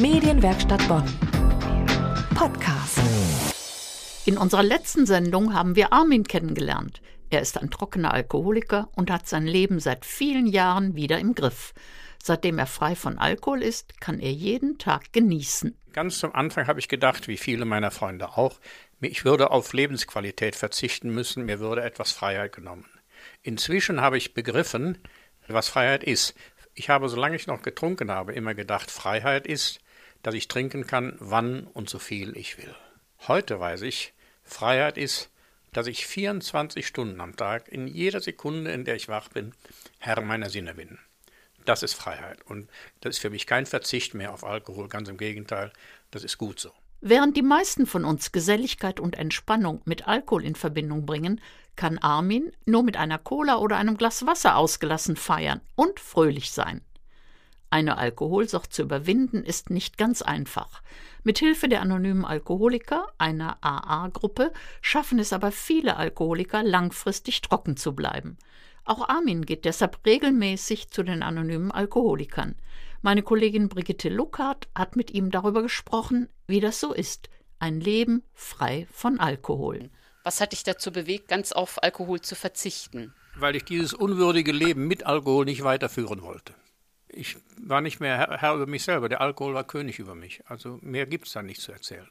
Medienwerkstatt Bonn. Podcast. In unserer letzten Sendung haben wir Armin kennengelernt. Er ist ein trockener Alkoholiker und hat sein Leben seit vielen Jahren wieder im Griff. Seitdem er frei von Alkohol ist, kann er jeden Tag genießen. Ganz zum Anfang habe ich gedacht, wie viele meiner Freunde auch, ich würde auf Lebensqualität verzichten müssen, mir würde etwas Freiheit genommen. Inzwischen habe ich begriffen, was Freiheit ist. Ich habe, solange ich noch getrunken habe, immer gedacht, Freiheit ist, dass ich trinken kann, wann und so viel ich will. Heute weiß ich, Freiheit ist, dass ich 24 Stunden am Tag, in jeder Sekunde, in der ich wach bin, Herr meiner Sinne bin. Das ist Freiheit. Und das ist für mich kein Verzicht mehr auf Alkohol, ganz im Gegenteil, das ist gut so. Während die meisten von uns Geselligkeit und Entspannung mit Alkohol in Verbindung bringen, kann Armin nur mit einer Cola oder einem Glas Wasser ausgelassen feiern und fröhlich sein. Eine Alkoholsucht zu überwinden ist nicht ganz einfach. Mit Hilfe der anonymen Alkoholiker, einer AA-Gruppe, schaffen es aber viele Alkoholiker, langfristig trocken zu bleiben. Auch Armin geht deshalb regelmäßig zu den anonymen Alkoholikern. Meine Kollegin Brigitte Luckhardt hat mit ihm darüber gesprochen, wie das so ist. Ein Leben frei von Alkohol. Was hat dich dazu bewegt, ganz auf Alkohol zu verzichten? Weil ich dieses unwürdige Leben mit Alkohol nicht weiterführen wollte ich war nicht mehr Herr, über mich selber. Der Alkohol war König über mich. Also mehr gibt es da nicht zu erzählen.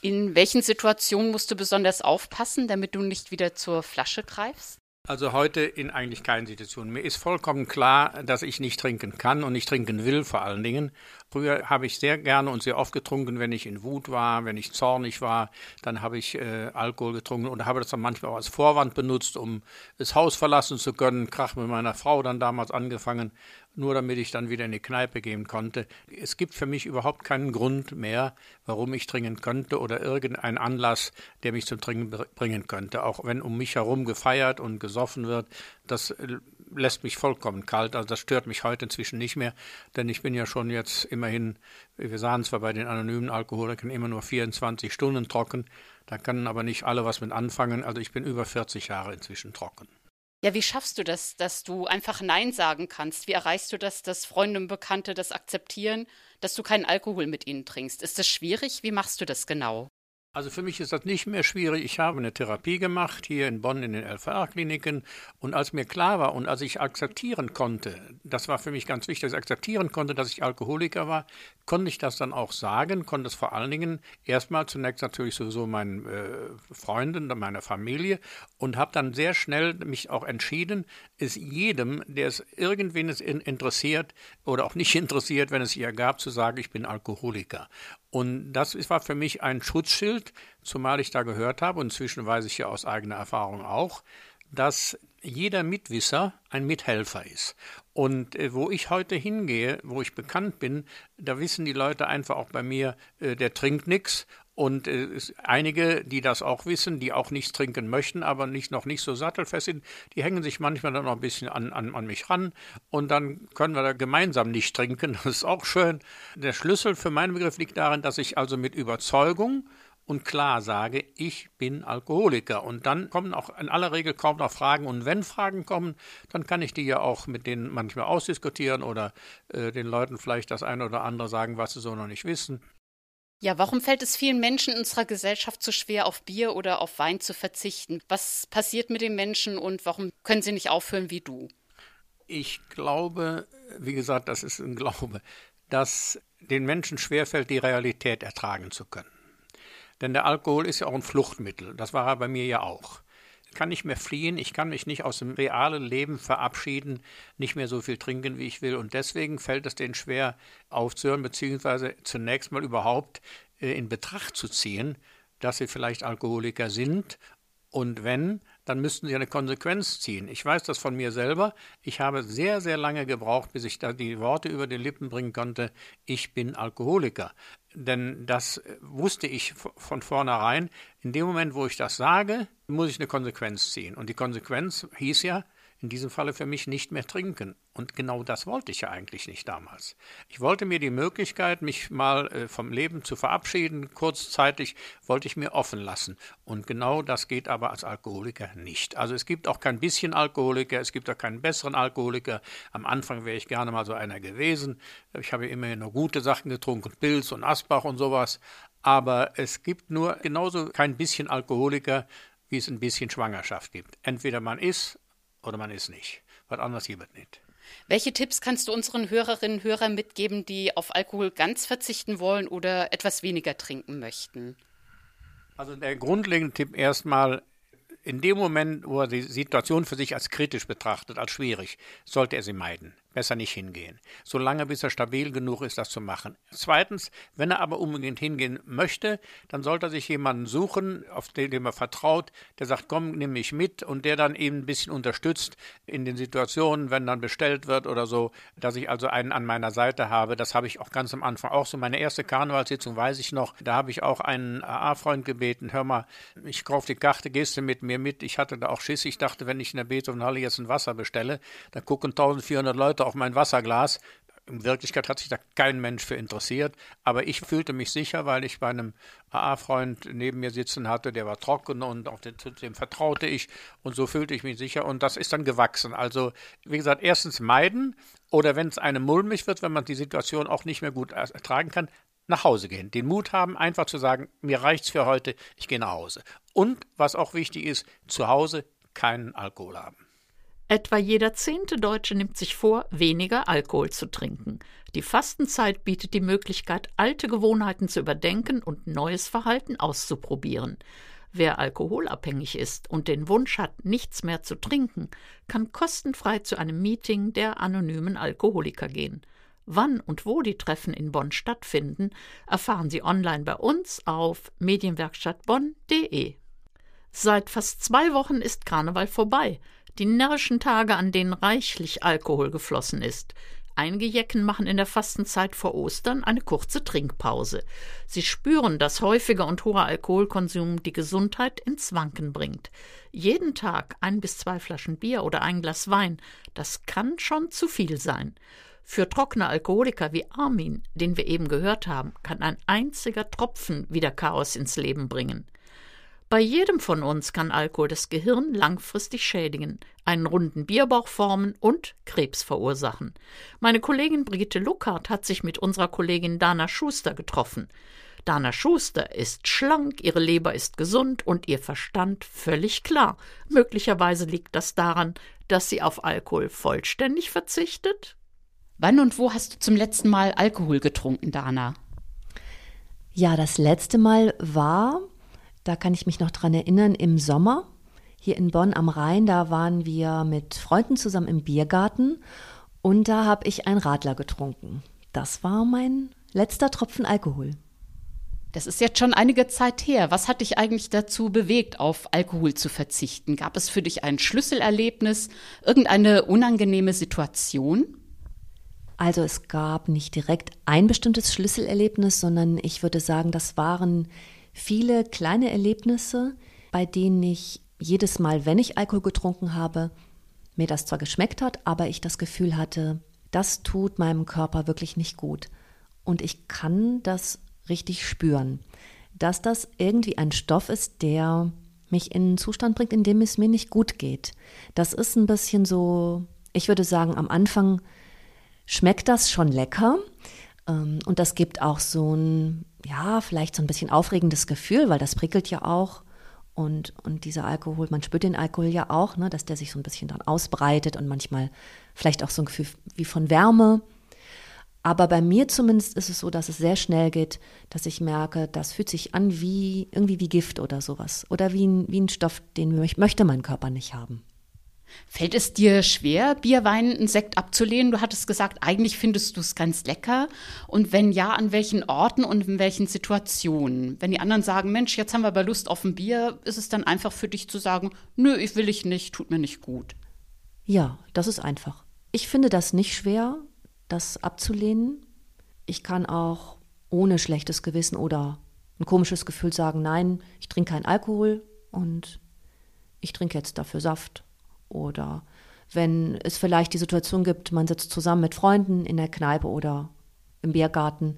In welchen Situationen musst du besonders aufpassen, damit du nicht wieder zur Flasche greifst? Also heute in eigentlich keinen Situationen. Mir ist vollkommen klar, dass ich nicht trinken kann und nicht trinken will vor allen Dingen. Früher habe ich sehr gerne und sehr oft getrunken, wenn ich in Wut war, wenn ich zornig war, dann habe ich äh, Alkohol getrunken und habe das dann manchmal auch als Vorwand benutzt, um das Haus verlassen zu können. Krach mit meiner Frau dann damals angefangen nur damit ich dann wieder in die Kneipe gehen konnte. Es gibt für mich überhaupt keinen Grund mehr, warum ich trinken könnte oder irgendein Anlass, der mich zum Trinken bringen könnte. Auch wenn um mich herum gefeiert und gesoffen wird, das äh, lässt mich vollkommen kalt. Also das stört mich heute inzwischen nicht mehr, denn ich bin ja schon jetzt immerhin, wir sahen zwar bei den anonymen Alkoholikern immer nur 24 Stunden trocken, da können aber nicht alle was mit anfangen. Also ich bin über 40 Jahre inzwischen trocken. Ja, wie schaffst du das, dass du einfach Nein sagen kannst? Wie erreichst du das, dass Freunde und Bekannte das akzeptieren, dass du keinen Alkohol mit ihnen trinkst? Ist das schwierig? Wie machst du das genau? Also für mich ist das nicht mehr schwierig. Ich habe eine Therapie gemacht hier in Bonn in den LVR-Kliniken und als mir klar war und als ich akzeptieren konnte, das war für mich ganz wichtig, dass ich akzeptieren konnte, dass ich Alkoholiker war, konnte ich das dann auch sagen, konnte es vor allen Dingen erstmal zunächst natürlich sowieso meinen äh, Freunden, meiner Familie und habe dann sehr schnell mich auch entschieden, es jedem, der es irgendwen interessiert oder auch nicht interessiert, wenn es ihr gab, zu sagen, ich bin Alkoholiker. Und das war für mich ein Schutzschild, zumal ich da gehört habe, und inzwischen weiß ich ja aus eigener Erfahrung auch, dass jeder Mitwisser ein Mithelfer ist. Und äh, wo ich heute hingehe, wo ich bekannt bin, da wissen die Leute einfach auch bei mir, äh, der trinkt nichts und äh, einige, die das auch wissen, die auch nichts trinken möchten, aber nicht, noch nicht so sattelfest sind, die hängen sich manchmal dann noch ein bisschen an, an, an mich ran und dann können wir da gemeinsam nicht trinken. Das ist auch schön. Der Schlüssel für meinen Begriff liegt darin, dass ich also mit Überzeugung und klar sage, ich bin Alkoholiker. Und dann kommen auch in aller Regel kaum noch Fragen. Und wenn Fragen kommen, dann kann ich die ja auch mit denen manchmal ausdiskutieren oder äh, den Leuten vielleicht das eine oder andere sagen, was sie so noch nicht wissen. Ja, warum fällt es vielen Menschen in unserer Gesellschaft so schwer, auf Bier oder auf Wein zu verzichten? Was passiert mit den Menschen und warum können sie nicht aufhören wie du? Ich glaube, wie gesagt, das ist ein Glaube, dass den Menschen schwerfällt, die Realität ertragen zu können. Denn der Alkohol ist ja auch ein Fluchtmittel. Das war er bei mir ja auch kann nicht mehr fliehen, ich kann mich nicht aus dem realen Leben verabschieden, nicht mehr so viel trinken, wie ich will. Und deswegen fällt es denen schwer aufzuhören, beziehungsweise zunächst mal überhaupt äh, in Betracht zu ziehen, dass sie vielleicht Alkoholiker sind. Und wenn, dann müssten sie eine Konsequenz ziehen. Ich weiß das von mir selber. Ich habe sehr, sehr lange gebraucht, bis ich da die Worte über die Lippen bringen konnte, ich bin Alkoholiker. Denn das äh, wusste ich von vornherein. In dem Moment, wo ich das sage, muss ich eine Konsequenz ziehen. Und die Konsequenz hieß ja, in diesem Falle für mich nicht mehr trinken. Und genau das wollte ich ja eigentlich nicht damals. Ich wollte mir die Möglichkeit, mich mal äh, vom Leben zu verabschieden, kurzzeitig wollte ich mir offen lassen. Und genau das geht aber als Alkoholiker nicht. Also es gibt auch kein bisschen Alkoholiker, es gibt auch keinen besseren Alkoholiker. Am Anfang wäre ich gerne mal so einer gewesen. Ich habe immerhin nur gute Sachen getrunken, Pilz und Asbach und sowas. Aber es gibt nur genauso kein bisschen Alkoholiker, wie es ein bisschen Schwangerschaft gibt. Entweder man ist oder man ist nicht. Was anderes gibt es nicht. Welche Tipps kannst du unseren Hörerinnen und Hörern mitgeben, die auf Alkohol ganz verzichten wollen oder etwas weniger trinken möchten? Also der grundlegende Tipp erstmal, in dem Moment, wo er die Situation für sich als kritisch betrachtet, als schwierig, sollte er sie meiden besser nicht hingehen. Solange bis er stabil genug ist, das zu machen. Zweitens, wenn er aber unbedingt hingehen möchte, dann sollte er sich jemanden suchen, auf den, dem er vertraut, der sagt, komm, nimm mich mit und der dann eben ein bisschen unterstützt in den Situationen, wenn dann bestellt wird oder so, dass ich also einen an meiner Seite habe. Das habe ich auch ganz am Anfang auch so. Meine erste Karnevalssitzung weiß ich noch, da habe ich auch einen AA-Freund gebeten, hör mal, ich kaufe die Karte, gehst du mit mir mit? Ich hatte da auch Schiss, ich dachte, wenn ich in der Beethovenhalle jetzt ein Wasser bestelle, dann gucken 1400 Leute Leute auf mein Wasserglas. In Wirklichkeit hat sich da kein Mensch für interessiert, aber ich fühlte mich sicher, weil ich bei einem AA-Freund neben mir sitzen hatte, der war trocken und auf den, dem vertraute ich und so fühlte ich mich sicher und das ist dann gewachsen. Also, wie gesagt, erstens meiden oder wenn es einem mulmig wird, wenn man die Situation auch nicht mehr gut ertragen kann, nach Hause gehen. Den Mut haben, einfach zu sagen, mir reicht's für heute, ich gehe nach Hause. Und was auch wichtig ist, zu Hause keinen Alkohol haben. Etwa jeder zehnte Deutsche nimmt sich vor, weniger Alkohol zu trinken. Die Fastenzeit bietet die Möglichkeit, alte Gewohnheiten zu überdenken und neues Verhalten auszuprobieren. Wer alkoholabhängig ist und den Wunsch hat, nichts mehr zu trinken, kann kostenfrei zu einem Meeting der anonymen Alkoholiker gehen. Wann und wo die Treffen in Bonn stattfinden, erfahren Sie online bei uns auf medienwerkstattbonn.de. Seit fast zwei Wochen ist Karneval vorbei die närrischen Tage, an denen reichlich Alkohol geflossen ist. Einige Jecken machen in der Fastenzeit vor Ostern eine kurze Trinkpause. Sie spüren, dass häufiger und hoher Alkoholkonsum die Gesundheit ins Wanken bringt. Jeden Tag ein bis zwei Flaschen Bier oder ein Glas Wein, das kann schon zu viel sein. Für trockene Alkoholiker wie Armin, den wir eben gehört haben, kann ein einziger Tropfen wieder Chaos ins Leben bringen. Bei jedem von uns kann Alkohol das Gehirn langfristig schädigen, einen runden Bierbauch formen und Krebs verursachen. Meine Kollegin Brigitte Luckert hat sich mit unserer Kollegin Dana Schuster getroffen. Dana Schuster ist schlank, ihre Leber ist gesund und ihr Verstand völlig klar. Möglicherweise liegt das daran, dass sie auf Alkohol vollständig verzichtet? Wann und wo hast du zum letzten Mal Alkohol getrunken, Dana? Ja, das letzte Mal war da kann ich mich noch dran erinnern, im Sommer hier in Bonn am Rhein, da waren wir mit Freunden zusammen im Biergarten und da habe ich ein Radler getrunken. Das war mein letzter Tropfen Alkohol. Das ist jetzt schon einige Zeit her. Was hat dich eigentlich dazu bewegt, auf Alkohol zu verzichten? Gab es für dich ein Schlüsselerlebnis, irgendeine unangenehme Situation? Also es gab nicht direkt ein bestimmtes Schlüsselerlebnis, sondern ich würde sagen, das waren viele kleine Erlebnisse, bei denen ich jedes Mal, wenn ich Alkohol getrunken habe, mir das zwar geschmeckt hat, aber ich das Gefühl hatte, das tut meinem Körper wirklich nicht gut. Und ich kann das richtig spüren, dass das irgendwie ein Stoff ist, der mich in einen Zustand bringt, in dem es mir nicht gut geht. Das ist ein bisschen so, ich würde sagen, am Anfang schmeckt das schon lecker, ähm, und das gibt auch so ein, ja, vielleicht so ein bisschen aufregendes Gefühl, weil das prickelt ja auch. Und, und dieser Alkohol, man spürt den Alkohol ja auch, ne, dass der sich so ein bisschen dann ausbreitet und manchmal vielleicht auch so ein Gefühl wie von Wärme. Aber bei mir zumindest ist es so, dass es sehr schnell geht, dass ich merke, das fühlt sich an wie irgendwie wie Gift oder sowas. Oder wie ein, wie ein Stoff, den möchte mein Körper nicht haben. Fällt es dir schwer, Bier, Wein, einen Sekt abzulehnen? Du hattest gesagt, eigentlich findest du es ganz lecker. Und wenn ja, an welchen Orten und in welchen Situationen? Wenn die anderen sagen, Mensch, jetzt haben wir aber Lust auf ein Bier, ist es dann einfach für dich zu sagen, nö, ich will ich nicht, tut mir nicht gut. Ja, das ist einfach. Ich finde das nicht schwer, das abzulehnen. Ich kann auch ohne schlechtes Gewissen oder ein komisches Gefühl sagen, nein, ich trinke keinen Alkohol und ich trinke jetzt dafür Saft oder Wenn es vielleicht die Situation gibt, man sitzt zusammen mit Freunden in der Kneipe oder im Biergarten,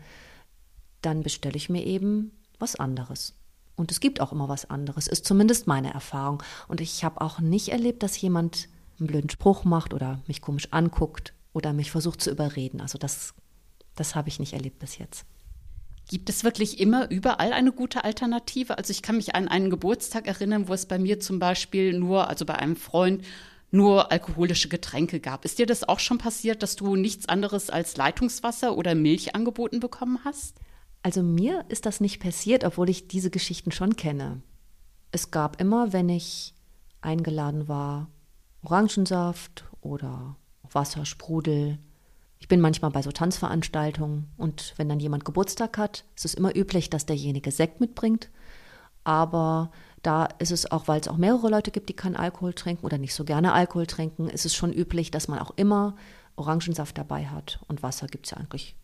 dann bestelle ich mir eben was anderes. Und es gibt auch immer was anderes, ist zumindest meine Erfahrung. Und ich habe auch nicht erlebt, dass jemand einen blöden Spruch macht oder mich komisch anguckt oder mich versucht zu überreden. Also das, das habe ich nicht erlebt bis jetzt. Gibt es wirklich immer überall eine gute Alternative? Also ich kann mich an einen Geburtstag erinnern, wo es bei mir zum Beispiel nur, also bei einem Freund, nur alkoholische Getränke gab. Ist dir das auch schon passiert, dass du nichts anderes als Leitungswasser oder Milch angeboten bekommen hast? Also mir ist das nicht passiert, obwohl ich diese Geschichten schon kenne. Es gab immer, wenn ich eingeladen war, Orangensaft oder Wasser, Sprudel. Ich bin manchmal bei so Tanzveranstaltungen und wenn dann jemand Geburtstag hat, ist es immer üblich, dass derjenige Sekt mitbringt. Aber da ist es auch, weil es auch mehrere Leute gibt, die keinen Alkohol trinken oder nicht so gerne Alkohol trinken, ist es schon üblich, dass man auch immer Orangensaft dabei hat. Und Wasser gibt es ja eigentlich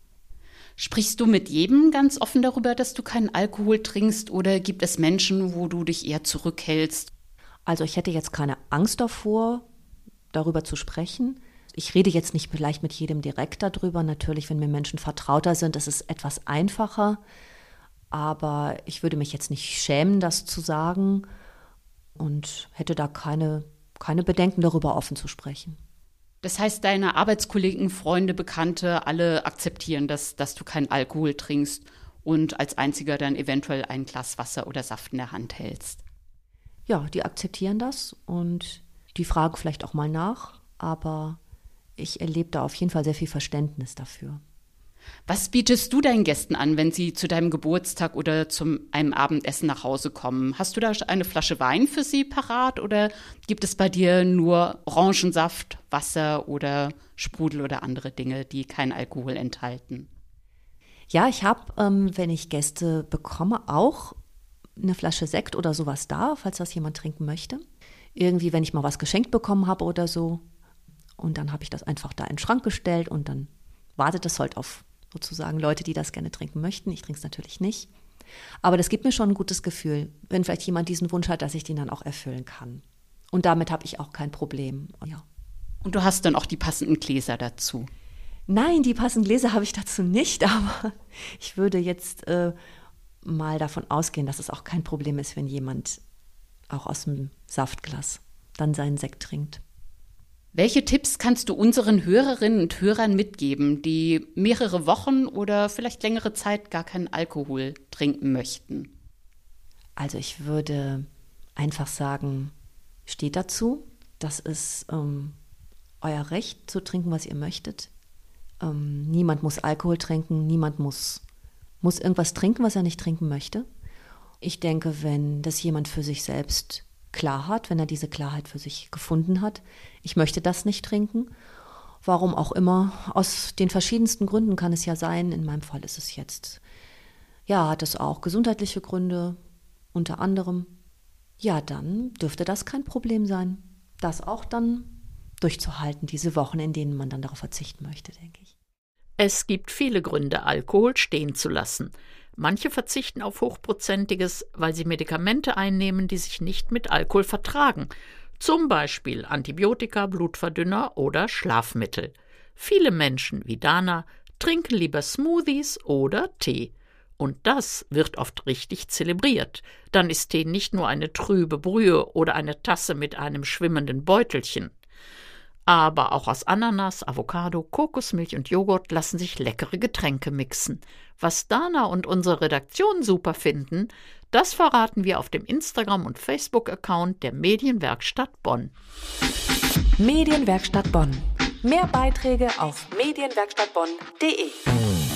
Sprichst du mit jedem ganz offen darüber, dass du keinen Alkohol trinkst oder gibt es Menschen, wo du dich eher zurückhältst? Also ich hätte jetzt keine Angst davor, darüber zu sprechen. Ich rede jetzt nicht vielleicht mit jedem direkt darüber. Natürlich, wenn mir Menschen vertrauter sind, ist es etwas einfacher. Aber ich würde mich jetzt nicht schämen, das zu sagen und hätte da keine, keine Bedenken darüber offen zu sprechen. Das heißt, deine Arbeitskollegen, Freunde, Bekannte, alle akzeptieren, dass, dass du keinen Alkohol trinkst und als einziger dann eventuell ein Glas Wasser oder Saft in der Hand hältst. Ja, die akzeptieren das und die fragen vielleicht auch mal nach, aber ich erlebe da auf jeden Fall sehr viel Verständnis dafür. Was bietest du deinen Gästen an, wenn sie zu deinem Geburtstag oder zu einem Abendessen nach Hause kommen? Hast du da eine Flasche Wein für sie parat oder gibt es bei dir nur Orangensaft, Wasser oder Sprudel oder andere Dinge, die keinen Alkohol enthalten? Ja, ich habe, ähm, wenn ich Gäste bekomme, auch eine Flasche Sekt oder sowas da, falls das jemand trinken möchte. Irgendwie, wenn ich mal was geschenkt bekommen habe oder so. Und dann habe ich das einfach da in den Schrank gestellt und dann wartet es halt auf sozusagen Leute, die das gerne trinken möchten. Ich trinke es natürlich nicht. Aber das gibt mir schon ein gutes Gefühl, wenn vielleicht jemand diesen Wunsch hat, dass ich den dann auch erfüllen kann. Und damit habe ich auch kein Problem. Ja. Und du hast dann auch die passenden Gläser dazu? Nein, die passenden Gläser habe ich dazu nicht, aber ich würde jetzt äh, mal davon ausgehen, dass es auch kein Problem ist, wenn jemand auch aus dem Saftglas dann seinen Sekt trinkt. Welche Tipps kannst du unseren Hörerinnen und Hörern mitgeben, die mehrere Wochen oder vielleicht längere Zeit gar keinen Alkohol trinken möchten? Also ich würde einfach sagen, steht dazu. Das ist ähm, euer Recht zu trinken, was ihr möchtet. Ähm, niemand muss Alkohol trinken, niemand muss, muss irgendwas trinken, was er nicht trinken möchte. Ich denke, wenn das jemand für sich selbst klar hat, wenn er diese Klarheit für sich gefunden hat, ich möchte das nicht trinken, warum auch immer, aus den verschiedensten Gründen kann es ja sein, in meinem Fall ist es jetzt, ja, hat es auch gesundheitliche Gründe, unter anderem, ja, dann dürfte das kein Problem sein, das auch dann durchzuhalten, diese Wochen, in denen man dann darauf verzichten möchte, denke ich. Es gibt viele Gründe, Alkohol stehen zu lassen. Manche verzichten auf Hochprozentiges, weil sie Medikamente einnehmen, die sich nicht mit Alkohol vertragen, zum Beispiel Antibiotika, Blutverdünner oder Schlafmittel. Viele Menschen wie Dana trinken lieber Smoothies oder Tee. Und das wird oft richtig zelebriert. Dann ist Tee nicht nur eine trübe Brühe oder eine Tasse mit einem schwimmenden Beutelchen. Aber auch aus Ananas, Avocado, Kokosmilch und Joghurt lassen sich leckere Getränke mixen. Was Dana und unsere Redaktion super finden, das verraten wir auf dem Instagram- und Facebook-Account der Medienwerkstatt Bonn. Medienwerkstatt Bonn. Mehr Beiträge auf medienwerkstattbonn.de.